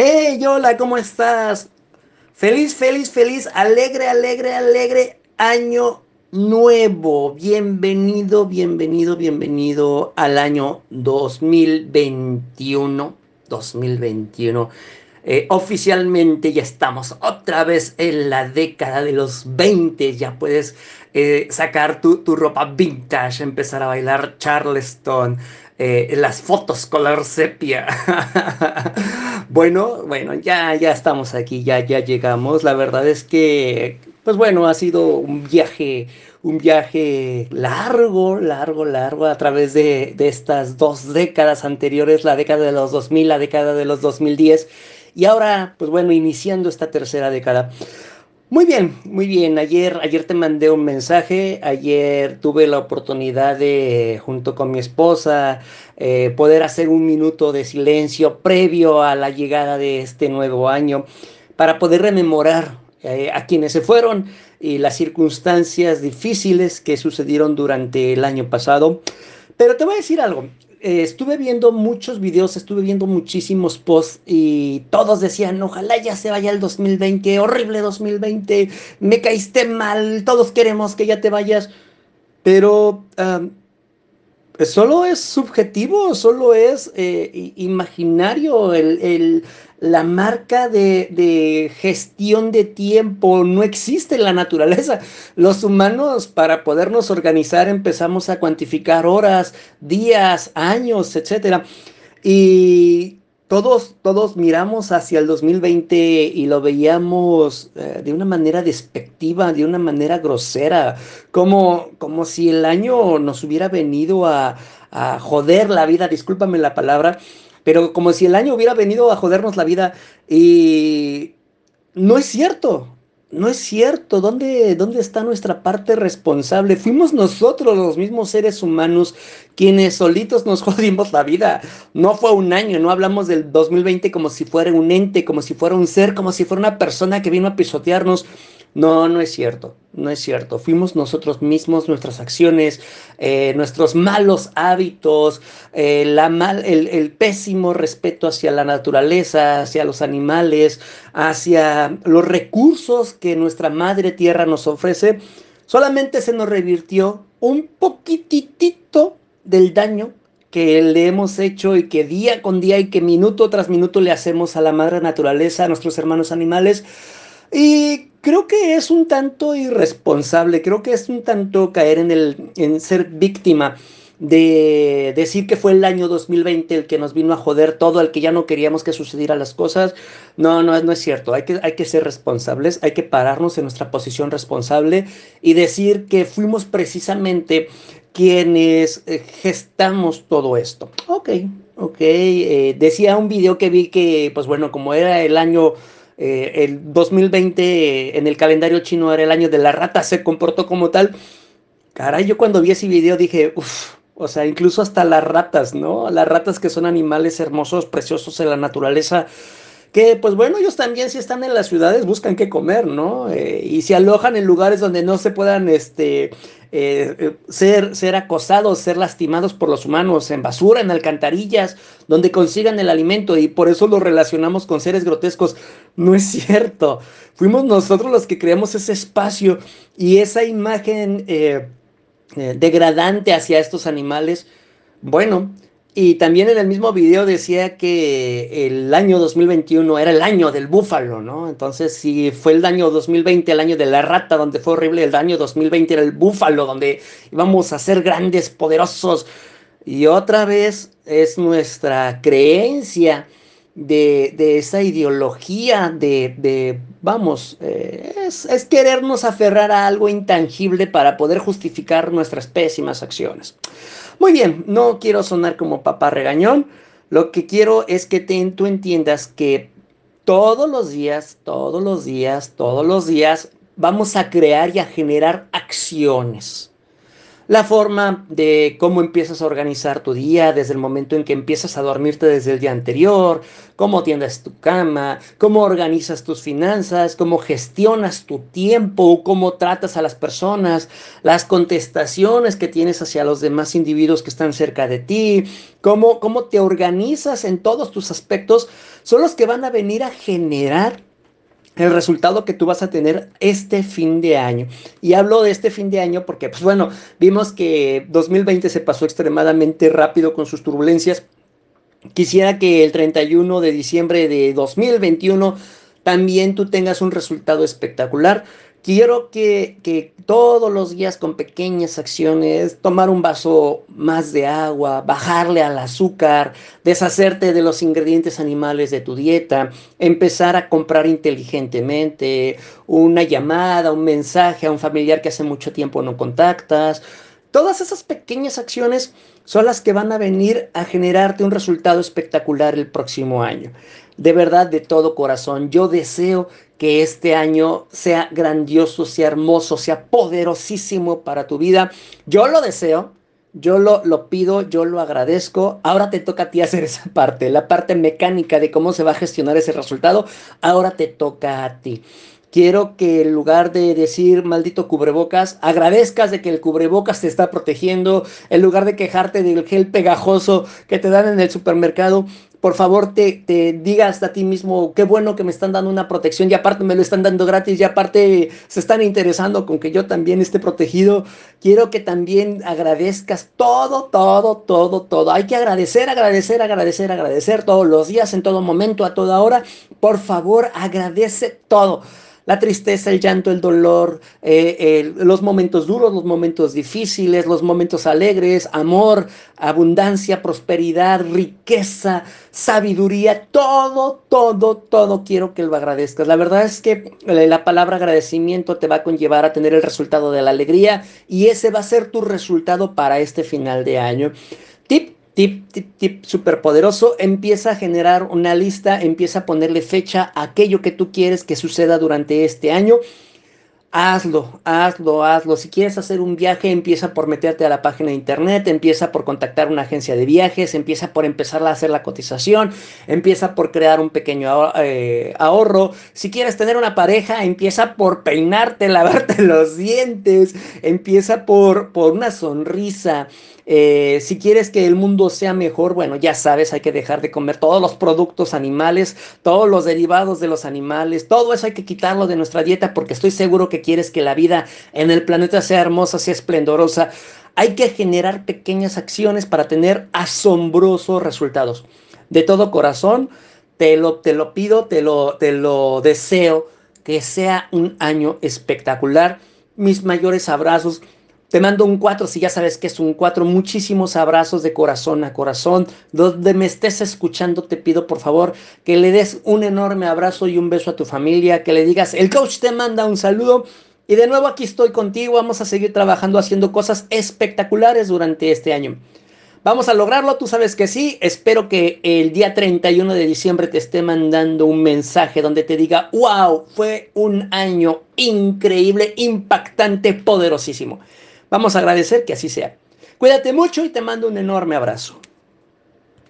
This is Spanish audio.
¡Hey, hola! ¿Cómo estás? Feliz, feliz, feliz, alegre, alegre, alegre año nuevo. Bienvenido, bienvenido, bienvenido al año 2021. 2021. Eh, oficialmente ya estamos otra vez en la década de los 20. Ya puedes eh, sacar tu, tu, ropa vintage, empezar a bailar charleston, eh, las fotos color sepia. bueno, bueno, ya, ya estamos aquí, ya, ya llegamos. La verdad es que, pues bueno, ha sido un viaje, un viaje largo, largo, largo a través de, de estas dos décadas anteriores, la década de los 2000, la década de los 2010. Y ahora, pues bueno, iniciando esta tercera década. Muy bien, muy bien. Ayer, ayer te mandé un mensaje. Ayer tuve la oportunidad de, junto con mi esposa, eh, poder hacer un minuto de silencio previo a la llegada de este nuevo año para poder rememorar eh, a quienes se fueron y las circunstancias difíciles que sucedieron durante el año pasado. Pero te voy a decir algo. Eh, estuve viendo muchos videos, estuve viendo muchísimos posts y todos decían, ojalá ya se vaya el 2020, horrible 2020, me caíste mal, todos queremos que ya te vayas. Pero solo es subjetivo, solo es eh, imaginario el, la marca de, gestión de tiempo no existe en la naturaleza. Los humanos, para podernos organizar, empezamos a cuantificar horas, días, años, etc. Y todos, todos miramos hacia el 2020 y lo veíamos eh, de una manera despectiva, de una manera grosera, como, como si el año nos hubiera venido a, a joder la vida, discúlpame la palabra, pero como si el año hubiera venido a jodernos la vida y no es cierto, no es cierto. ¿Dónde, ¿Dónde está nuestra parte responsable? Fuimos nosotros los mismos seres humanos quienes solitos nos jodimos la vida. No fue un año, no hablamos del 2020 como si fuera un ente, como si fuera un ser, como si fuera una persona que vino a pisotearnos. No, no es cierto, no es cierto. Fuimos nosotros mismos, nuestras acciones, eh, nuestros malos hábitos, eh, la mal, el, pésimo respeto hacia la naturaleza, hacia los animales, hacia los recursos que nuestra madre tierra nos ofrece. Solamente se nos revirtió un poquitito del daño que le hemos hecho y que día con día y que minuto tras minuto le hacemos a la madre naturaleza, a nuestros hermanos animales. Y creo que es un tanto irresponsable, creo que es un tanto caer en, el, en ser víctima de decir que fue el año 2020 el que nos vino a joder todo, el que ya no queríamos que sucedieran las cosas. No, no, no es cierto. Hay que, hay que ser responsables, hay que pararnos en nuestra posición responsable y decir que fuimos precisamente quienes eh, gestamos todo esto. Ok, ok. Eh, decía un video que vi que, pues bueno, como era el año eh, el 2020 en el calendario chino era el año de la rata, se comportó como tal. Caray, yo cuando vi ese video dije, uff, o sea, incluso hasta las ratas, ¿no? Las ratas que son animales hermosos, preciosos en la naturaleza, que pues bueno, ellos también si están en las ciudades buscan qué comer, ¿no? Eh, y se alojan en lugares donde no se puedan, este, eh, eh, ser, ser acosados, ser lastimados por los humanos, en basura, en alcantarillas, donde consigan el alimento y por eso lo relacionamos con seres grotescos. No es cierto. Fuimos nosotros los que creamos ese espacio y esa imagen degradante hacia estos animales. Bueno, y también en el mismo video decía que el año 2021 era el año del búfalo, ¿no? Entonces, si fue el año 2020 el año de la rata, donde fue horrible, el año 2020 era el búfalo, donde íbamos a ser grandes, poderosos. Y otra vez es nuestra creencia de, esa ideología de, vamos, eh, es querernos aferrar a algo intangible para poder justificar nuestras pésimas acciones. Muy bien, no quiero sonar como papá regañón. Lo que quiero es que tú entiendas que todos los días, todos los días, todos los días vamos a crear y a generar acciones. La forma de cómo empiezas a organizar tu día desde el momento en que empiezas a dormirte desde el día anterior, cómo tiendas tu cama, cómo organizas tus finanzas, cómo gestionas tu tiempo, cómo tratas a las personas, las contestaciones que tienes hacia los demás individuos que están cerca de ti, cómo, cómo te organizas en todos tus aspectos, son los que van a venir a generar el resultado que tú vas a tener este fin de año. Y hablo de este fin de año porque, pues bueno, vimos que 2020 se pasó extremadamente rápido con sus turbulencias. Quisiera que el 31 de diciembre de 2021 también tú tengas un resultado espectacular. Quiero que, todos los días con pequeñas acciones, tomar un vaso más de agua, bajarle al azúcar, deshacerte de los ingredientes animales de tu dieta, empezar a comprar inteligentemente, una llamada, un mensaje a un familiar que hace mucho tiempo no contactas. Todas esas pequeñas acciones son las que van a venir a generarte un resultado espectacular el próximo año. De verdad, de todo corazón, yo deseo que este año sea grandioso, sea hermoso, sea poderosísimo para tu vida. Yo lo deseo, yo lo, lo, pido, yo lo agradezco. Ahora te toca a ti hacer esa parte, la parte mecánica de cómo se va a gestionar ese resultado. Ahora te toca a ti. Quiero que en lugar de decir maldito cubrebocas, agradezcas de que el cubrebocas te está protegiendo, en lugar de quejarte del gel pegajoso que te dan en el supermercado, por favor te, te, digas a ti mismo, qué bueno que me están dando una protección y aparte me lo están dando gratis y aparte se están interesando con que yo también esté protegido. Quiero que también agradezcas todo, todo, todo, todo. Hay que agradecer, agradecer, agradecer, agradecer todos los días, en todo momento, a toda hora. Por favor, agradece todo la tristeza, el llanto, el dolor, eh, los momentos duros, los momentos difíciles, los momentos alegres, amor, abundancia, prosperidad, riqueza, sabiduría, todo, todo, todo quiero que lo agradezcas. La verdad es que eh, la palabra agradecimiento te va a conllevar a tener el resultado de la alegría y ese va a ser tu resultado para este final de año. Tip tip, tip, tip súper poderoso, empieza a generar una lista, empieza a ponerle fecha a aquello que tú quieres que suceda durante este año. Hazlo, hazlo, hazlo. Si quieres hacer un viaje, empieza por meterte a la página de internet, empieza por contactar una agencia de viajes, empieza por empezar a hacer la cotización, empieza por crear un pequeño eh, ahorro. Si quieres tener una pareja, empieza por peinarte, lavarte los dientes, empieza por, por una sonrisa, eh, si quieres que el mundo sea mejor, bueno, ya sabes, hay que dejar de comer todos los productos animales, todos los derivados de los animales, todo eso hay que quitarlo de nuestra dieta porque estoy seguro quieres que la vida en el planeta sea hermosa, sea esplendorosa. Hay que generar pequeñas acciones para tener asombrosos resultados. De todo corazón, te lo, te lo pido, te lo, te lo deseo, que sea un año espectacular. Mis mayores abrazos te mando un 4 si ya sabes que es un 4. Muchísimos abrazos de corazón a corazón. Donde me estés escuchando, te pido por favor que le des un enorme abrazo y un beso a tu familia. Que le digas, el coach te manda un saludo. Y de nuevo aquí estoy contigo. Vamos a seguir trabajando haciendo cosas espectaculares durante este año. Vamos a lograrlo, tú sabes que sí. Espero que el día 31 de diciembre te esté mandando un mensaje donde te diga, wow, fue un año increíble, impactante, poderosísimo. Vamos a agradecer que así sea. Cuídate mucho y te mando un enorme abrazo.